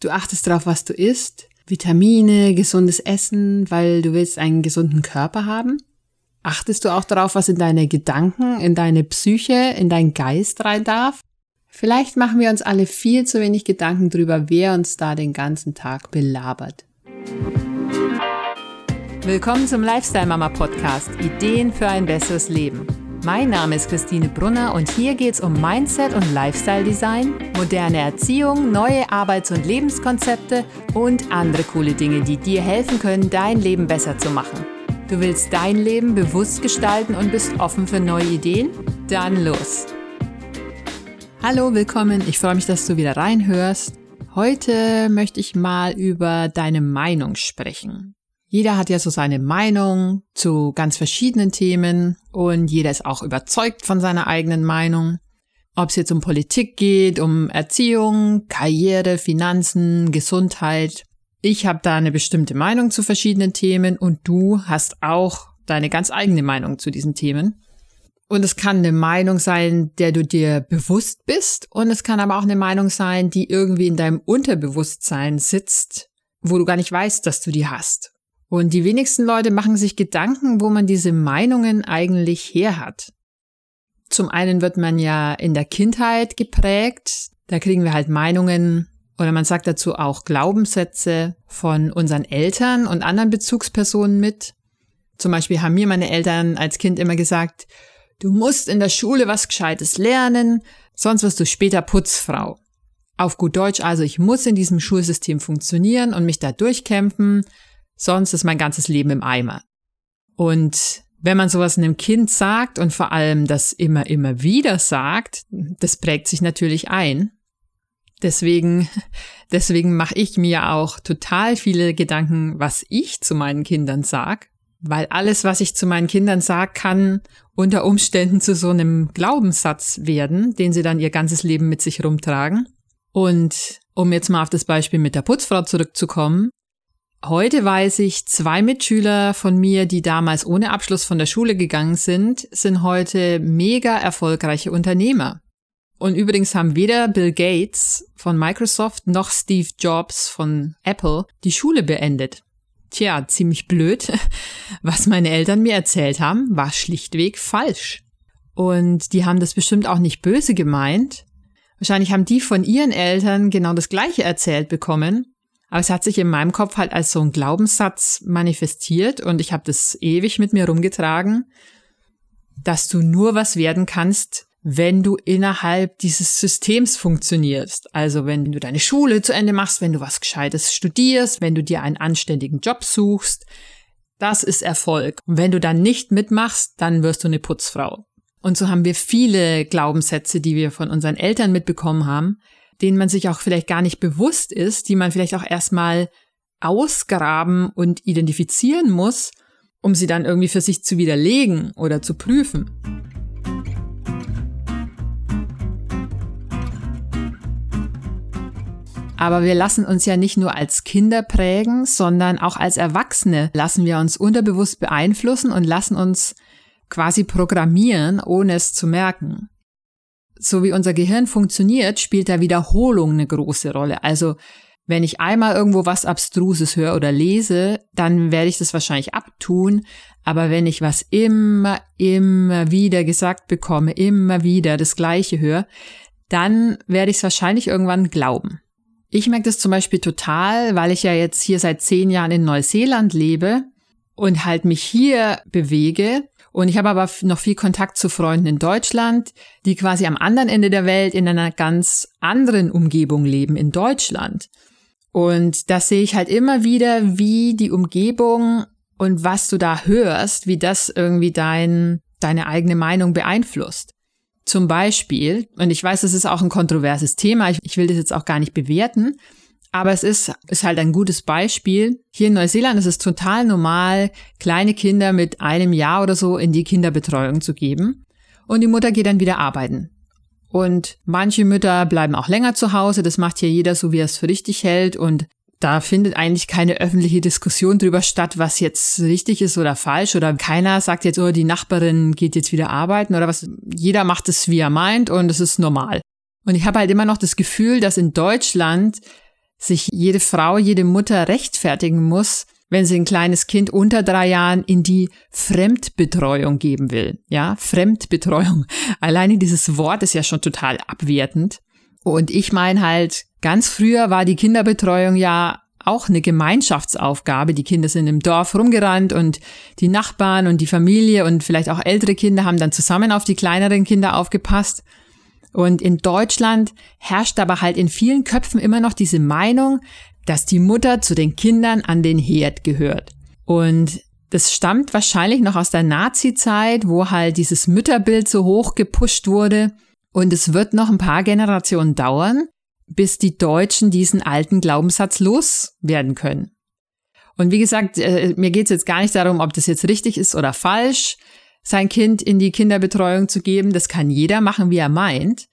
Du achtest darauf, was du isst, Vitamine, gesundes Essen, weil du willst einen gesunden Körper haben. Achtest du auch darauf, was in deine Gedanken, in deine Psyche, in deinen Geist rein darf? Vielleicht machen wir uns alle viel zu wenig Gedanken darüber, wer uns da den ganzen Tag belabert. Willkommen zum Lifestyle Mama Podcast, Ideen für ein besseres Leben. Mein Name ist Christine Brunner und hier geht es um Mindset und Lifestyle Design, moderne Erziehung, neue Arbeits- und Lebenskonzepte und andere coole Dinge, die dir helfen können, dein Leben besser zu machen. Du willst dein Leben bewusst gestalten und bist offen für neue Ideen? Dann los! Hallo, willkommen. Ich freue mich, dass du wieder reinhörst. Heute möchte ich mal über deine Meinung sprechen. Jeder hat ja so seine Meinung zu ganz verschiedenen Themen und jeder ist auch überzeugt von seiner eigenen Meinung. Ob es jetzt um Politik geht, um Erziehung, Karriere, Finanzen, Gesundheit. Ich habe da eine bestimmte Meinung zu verschiedenen Themen und du hast auch deine ganz eigene Meinung zu diesen Themen. Und es kann eine Meinung sein, der du dir bewusst bist und es kann aber auch eine Meinung sein, die irgendwie in deinem Unterbewusstsein sitzt, wo du gar nicht weißt, dass du die hast. Und die wenigsten Leute machen sich Gedanken, wo man diese Meinungen eigentlich her hat. Zum einen wird man ja in der Kindheit geprägt. Da kriegen wir halt Meinungen oder man sagt dazu auch Glaubenssätze von unseren Eltern und anderen Bezugspersonen mit. Zum Beispiel haben mir meine Eltern als Kind immer gesagt, du musst in der Schule was Gescheites lernen, sonst wirst du später Putzfrau. Auf gut Deutsch also, ich muss in diesem Schulsystem funktionieren und mich da durchkämpfen, sonst ist mein ganzes Leben im Eimer. Und wenn man sowas einem Kind sagt und vor allem das immer, immer wieder sagt, das prägt sich natürlich ein. Deswegen, deswegen mache ich mir auch total viele Gedanken, was ich zu meinen Kindern sag, weil alles, was ich zu meinen Kindern sag, kann unter Umständen zu so einem Glaubenssatz werden, den sie dann ihr ganzes Leben mit sich rumtragen. Und um jetzt mal auf das Beispiel mit der Putzfrau zurückzukommen, Heute weiß ich, zwei Mitschüler von mir, die damals ohne Abschluss von der Schule gegangen sind, sind heute mega erfolgreiche Unternehmer. Und übrigens haben weder Bill Gates von Microsoft noch Steve Jobs von Apple die Schule beendet. Tja, ziemlich blöd. Was meine Eltern mir erzählt haben, war schlichtweg falsch. Und die haben das bestimmt auch nicht böse gemeint. Wahrscheinlich haben die von ihren Eltern genau das Gleiche erzählt bekommen aber es hat sich in meinem Kopf halt als so ein Glaubenssatz manifestiert und ich habe das ewig mit mir rumgetragen, dass du nur was werden kannst, wenn du innerhalb dieses Systems funktionierst. Also wenn du deine Schule zu Ende machst, wenn du was Gescheites studierst, wenn du dir einen anständigen Job suchst, das ist Erfolg. Und wenn du dann nicht mitmachst, dann wirst du eine Putzfrau. Und so haben wir viele Glaubenssätze, die wir von unseren Eltern mitbekommen haben, denen man sich auch vielleicht gar nicht bewusst ist, die man vielleicht auch erstmal ausgraben und identifizieren muss, um sie dann irgendwie für sich zu widerlegen oder zu prüfen. Aber wir lassen uns ja nicht nur als Kinder prägen, sondern auch als Erwachsene lassen wir uns unterbewusst beeinflussen und lassen uns quasi programmieren, ohne es zu merken so wie unser Gehirn funktioniert, spielt da Wiederholung eine große Rolle. Also wenn ich einmal irgendwo was Abstruses höre oder lese, dann werde ich das wahrscheinlich abtun. Aber wenn ich was immer, immer wieder gesagt bekomme, immer wieder das Gleiche höre, dann werde ich es wahrscheinlich irgendwann glauben. Ich merke das zum Beispiel total, weil ich ja jetzt hier seit zehn Jahren in Neuseeland lebe und halt mich hier bewege und ich habe aber noch viel Kontakt zu Freunden in Deutschland, die quasi am anderen Ende der Welt in einer ganz anderen Umgebung leben, in Deutschland. Und das sehe ich halt immer wieder, wie die Umgebung und was du da hörst, wie das irgendwie dein, deine eigene Meinung beeinflusst. Zum Beispiel, und ich weiß, das ist auch ein kontroverses Thema, ich, ich will das jetzt auch gar nicht bewerten, aber es ist, ist halt ein gutes Beispiel. Hier in Neuseeland ist es total normal, kleine Kinder mit einem Jahr oder so in die Kinderbetreuung zu geben. Und die Mutter geht dann wieder arbeiten. Und manche Mütter bleiben auch länger zu Hause. Das macht hier jeder so, wie er es für richtig hält. Und da findet eigentlich keine öffentliche Diskussion drüber statt, was jetzt richtig ist oder falsch. Oder keiner sagt jetzt, oh, die Nachbarin geht jetzt wieder arbeiten oder was. Jeder macht es, wie er meint und es ist normal. Und ich habe halt immer noch das Gefühl, dass in Deutschland sich jede Frau, jede Mutter rechtfertigen muss, wenn sie ein kleines Kind unter drei Jahren in die Fremdbetreuung geben will. Ja, Fremdbetreuung. Alleine dieses Wort ist ja schon total abwertend. Und ich meine halt, ganz früher war die Kinderbetreuung ja auch eine Gemeinschaftsaufgabe. Die Kinder sind im Dorf rumgerannt und die Nachbarn und die Familie und vielleicht auch ältere Kinder haben dann zusammen auf die kleineren Kinder aufgepasst. Und in Deutschland herrscht aber halt in vielen Köpfen immer noch diese Meinung, dass die Mutter zu den Kindern an den Herd gehört. Und das stammt wahrscheinlich noch aus der Nazi-Zeit, wo halt dieses Mütterbild so hoch gepusht wurde. Und es wird noch ein paar Generationen dauern, bis die Deutschen diesen alten Glaubenssatz loswerden können. Und wie gesagt, äh, mir geht es jetzt gar nicht darum, ob das jetzt richtig ist oder falsch, sein Kind in die Kinderbetreuung zu geben. Das kann jeder machen, wie er meint.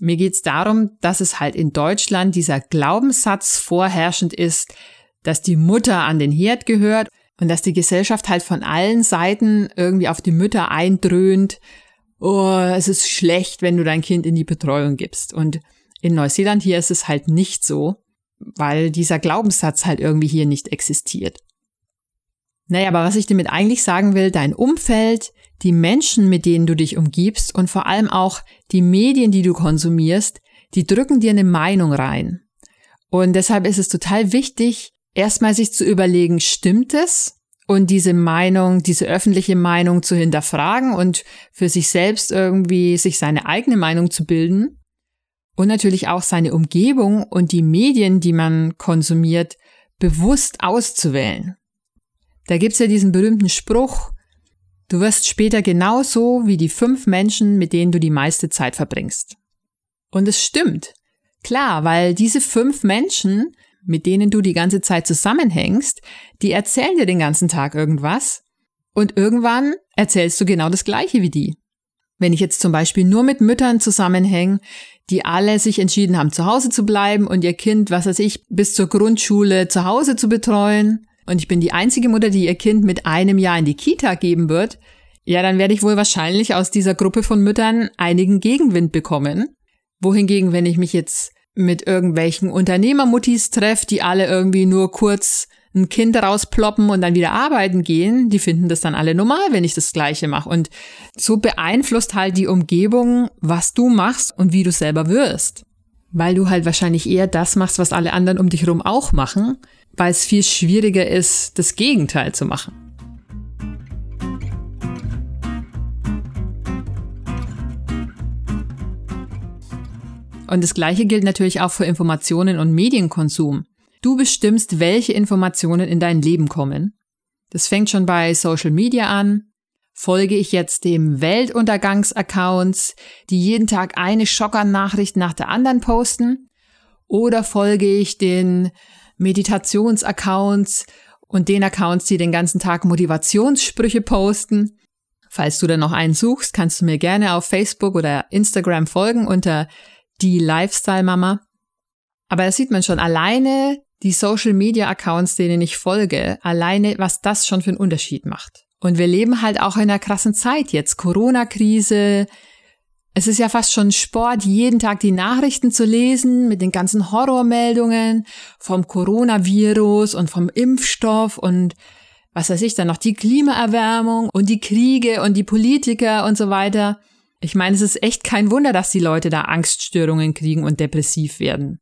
Mir geht es darum, dass es halt in Deutschland dieser Glaubenssatz vorherrschend ist, dass die Mutter an den Herd gehört und dass die Gesellschaft halt von allen Seiten irgendwie auf die Mütter eindröhnt, oh, es ist schlecht, wenn du dein Kind in die Betreuung gibst. Und in Neuseeland hier ist es halt nicht so, weil dieser Glaubenssatz halt irgendwie hier nicht existiert. Naja, aber was ich damit eigentlich sagen will, dein Umfeld, die Menschen, mit denen du dich umgibst und vor allem auch die Medien, die du konsumierst, die drücken dir eine Meinung rein. Und deshalb ist es total wichtig, erstmal sich zu überlegen, stimmt es? Und diese Meinung, diese öffentliche Meinung zu hinterfragen und für sich selbst irgendwie sich seine eigene Meinung zu bilden. Und natürlich auch seine Umgebung und die Medien, die man konsumiert, bewusst auszuwählen. Da gibt's ja diesen berühmten Spruch, Du wirst später genauso wie die fünf Menschen, mit denen du die meiste Zeit verbringst. Und es stimmt. Klar, weil diese fünf Menschen, mit denen du die ganze Zeit zusammenhängst, die erzählen dir den ganzen Tag irgendwas und irgendwann erzählst du genau das Gleiche wie die. Wenn ich jetzt zum Beispiel nur mit Müttern zusammenhänge, die alle sich entschieden haben, zu Hause zu bleiben und ihr Kind, was weiß ich, bis zur Grundschule zu Hause zu betreuen, und ich bin die einzige Mutter, die ihr Kind mit einem Jahr in die Kita geben wird, ja, dann werde ich wohl wahrscheinlich aus dieser Gruppe von Müttern einigen Gegenwind bekommen. Wohingegen, wenn ich mich jetzt mit irgendwelchen Unternehmermuttis treffe, die alle irgendwie nur kurz ein Kind rausploppen und dann wieder arbeiten gehen, die finden das dann alle normal, wenn ich das Gleiche mache. Und so beeinflusst halt die Umgebung, was du machst und wie du selber wirst. Weil du halt wahrscheinlich eher das machst, was alle anderen um dich herum auch machen, weil es viel schwieriger ist, das Gegenteil zu machen. Und das Gleiche gilt natürlich auch für Informationen und Medienkonsum. Du bestimmst, welche Informationen in dein Leben kommen. Das fängt schon bei Social Media an. Folge ich jetzt dem Weltuntergangsaccounts, die jeden Tag eine Schockernachricht nach der anderen posten? Oder folge ich den Meditationsaccounts und den Accounts, die den ganzen Tag Motivationssprüche posten. Falls du dann noch einen suchst, kannst du mir gerne auf Facebook oder Instagram folgen unter die Lifestyle Mama. Aber da sieht man schon alleine die Social Media Accounts, denen ich folge, alleine was das schon für einen Unterschied macht. Und wir leben halt auch in einer krassen Zeit jetzt. Corona-Krise, es ist ja fast schon Sport, jeden Tag die Nachrichten zu lesen mit den ganzen Horrormeldungen vom Coronavirus und vom Impfstoff und was weiß ich dann noch, die Klimaerwärmung und die Kriege und die Politiker und so weiter. Ich meine, es ist echt kein Wunder, dass die Leute da Angststörungen kriegen und depressiv werden.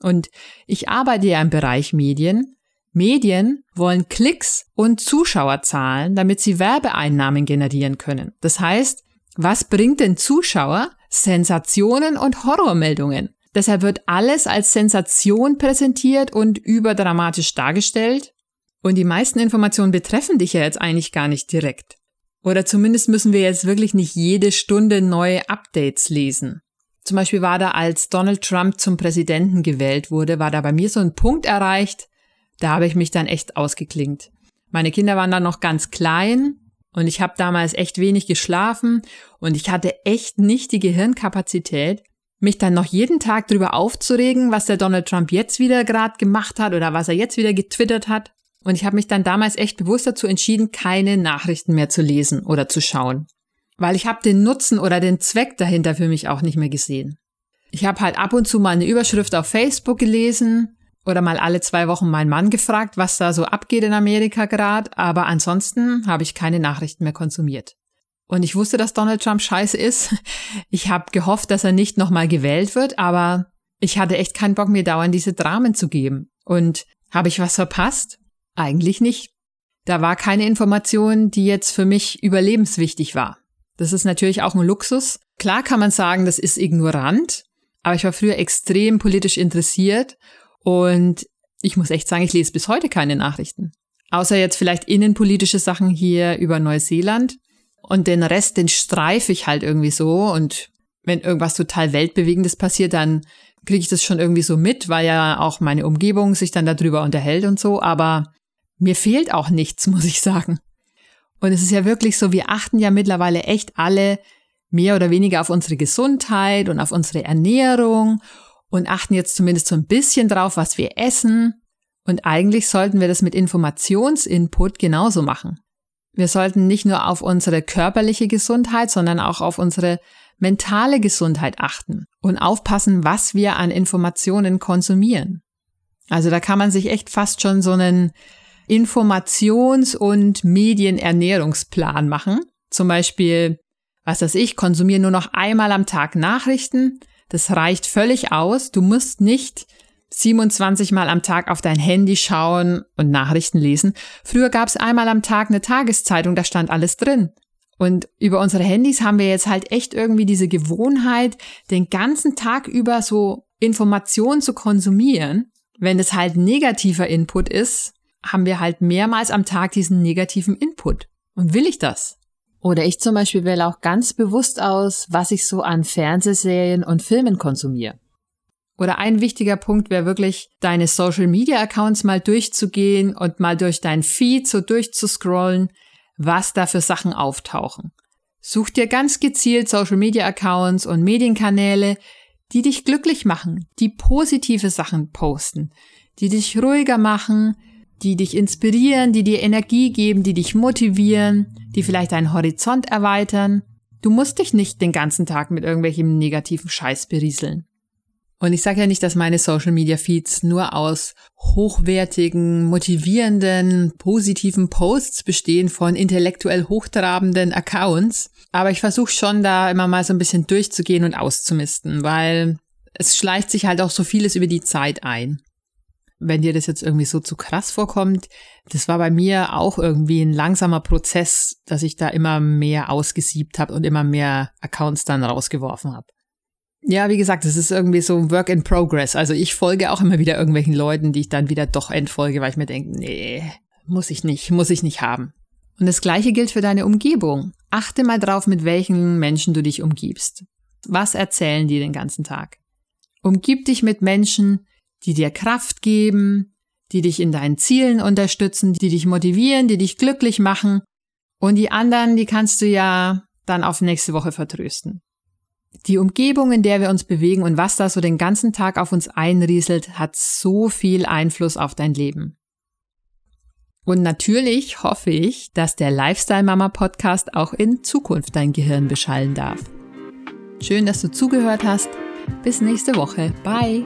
Und ich arbeite ja im Bereich Medien. Medien wollen Klicks und Zuschauerzahlen, damit sie Werbeeinnahmen generieren können. Das heißt, was bringt den Zuschauer? Sensationen und Horrormeldungen. Deshalb wird alles als Sensation präsentiert und überdramatisch dargestellt. Und die meisten Informationen betreffen dich ja jetzt eigentlich gar nicht direkt. Oder zumindest müssen wir jetzt wirklich nicht jede Stunde neue Updates lesen. Zum Beispiel war da, als Donald Trump zum Präsidenten gewählt wurde, war da bei mir so ein Punkt erreicht, da habe ich mich dann echt ausgeklingt. Meine Kinder waren dann noch ganz klein und ich habe damals echt wenig geschlafen und ich hatte echt nicht die Gehirnkapazität, mich dann noch jeden Tag darüber aufzuregen, was der Donald Trump jetzt wieder gerade gemacht hat oder was er jetzt wieder getwittert hat. Und ich habe mich dann damals echt bewusst dazu entschieden, keine Nachrichten mehr zu lesen oder zu schauen. Weil ich habe den Nutzen oder den Zweck dahinter für mich auch nicht mehr gesehen. Ich habe halt ab und zu mal eine Überschrift auf Facebook gelesen oder mal alle zwei Wochen meinen Mann gefragt, was da so abgeht in Amerika gerade, aber ansonsten habe ich keine Nachrichten mehr konsumiert. Und ich wusste, dass Donald Trump scheiße ist. Ich habe gehofft, dass er nicht nochmal gewählt wird, aber ich hatte echt keinen Bock, mir dauernd diese Dramen zu geben. Und habe ich was verpasst? Eigentlich nicht. Da war keine Information, die jetzt für mich überlebenswichtig war. Das ist natürlich auch ein Luxus. Klar kann man sagen, das ist ignorant, aber ich war früher extrem politisch interessiert und ich muss echt sagen, ich lese bis heute keine Nachrichten. Außer jetzt vielleicht innenpolitische Sachen hier über Neuseeland. Und den Rest, den streife ich halt irgendwie so. Und wenn irgendwas total Weltbewegendes passiert, dann kriege ich das schon irgendwie so mit, weil ja auch meine Umgebung sich dann darüber unterhält und so. Aber mir fehlt auch nichts, muss ich sagen. Und es ist ja wirklich so, wir achten ja mittlerweile echt alle mehr oder weniger auf unsere Gesundheit und auf unsere Ernährung und achten jetzt zumindest so ein bisschen drauf, was wir essen. Und eigentlich sollten wir das mit Informationsinput genauso machen. Wir sollten nicht nur auf unsere körperliche Gesundheit, sondern auch auf unsere mentale Gesundheit achten und aufpassen, was wir an Informationen konsumieren. Also da kann man sich echt fast schon so einen Informations- und Medienernährungsplan machen. Zum Beispiel, was weiß ich, konsumiere nur noch einmal am Tag Nachrichten, das reicht völlig aus. Du musst nicht 27 Mal am Tag auf dein Handy schauen und Nachrichten lesen. Früher gab es einmal am Tag eine Tageszeitung, da stand alles drin. Und über unsere Handys haben wir jetzt halt echt irgendwie diese Gewohnheit, den ganzen Tag über so Informationen zu konsumieren. Wenn es halt negativer Input ist, haben wir halt mehrmals am Tag diesen negativen Input. Und will ich das? Oder ich zum Beispiel wähle auch ganz bewusst aus, was ich so an Fernsehserien und Filmen konsumiere. Oder ein wichtiger Punkt wäre wirklich, deine Social Media Accounts mal durchzugehen und mal durch dein Feed so durchzuscrollen, was da für Sachen auftauchen. Such dir ganz gezielt Social Media Accounts und Medienkanäle, die dich glücklich machen, die positive Sachen posten, die dich ruhiger machen, die dich inspirieren, die dir Energie geben, die dich motivieren, die vielleicht deinen Horizont erweitern. Du musst dich nicht den ganzen Tag mit irgendwelchem negativen Scheiß berieseln. Und ich sage ja nicht, dass meine Social Media Feeds nur aus hochwertigen, motivierenden, positiven Posts bestehen von intellektuell hochtrabenden Accounts. Aber ich versuche schon da immer mal so ein bisschen durchzugehen und auszumisten, weil es schleicht sich halt auch so vieles über die Zeit ein wenn dir das jetzt irgendwie so zu krass vorkommt, das war bei mir auch irgendwie ein langsamer Prozess, dass ich da immer mehr ausgesiebt habe und immer mehr Accounts dann rausgeworfen habe. Ja, wie gesagt, es ist irgendwie so ein Work in Progress. Also ich folge auch immer wieder irgendwelchen Leuten, die ich dann wieder doch entfolge, weil ich mir denke, nee, muss ich nicht, muss ich nicht haben. Und das gleiche gilt für deine Umgebung. Achte mal drauf, mit welchen Menschen du dich umgibst. Was erzählen die den ganzen Tag? Umgib dich mit Menschen, die dir Kraft geben, die dich in deinen Zielen unterstützen, die dich motivieren, die dich glücklich machen. Und die anderen, die kannst du ja dann auf nächste Woche vertrösten. Die Umgebung, in der wir uns bewegen und was da so den ganzen Tag auf uns einrieselt, hat so viel Einfluss auf dein Leben. Und natürlich hoffe ich, dass der Lifestyle Mama Podcast auch in Zukunft dein Gehirn beschallen darf. Schön, dass du zugehört hast. Bis nächste Woche. Bye.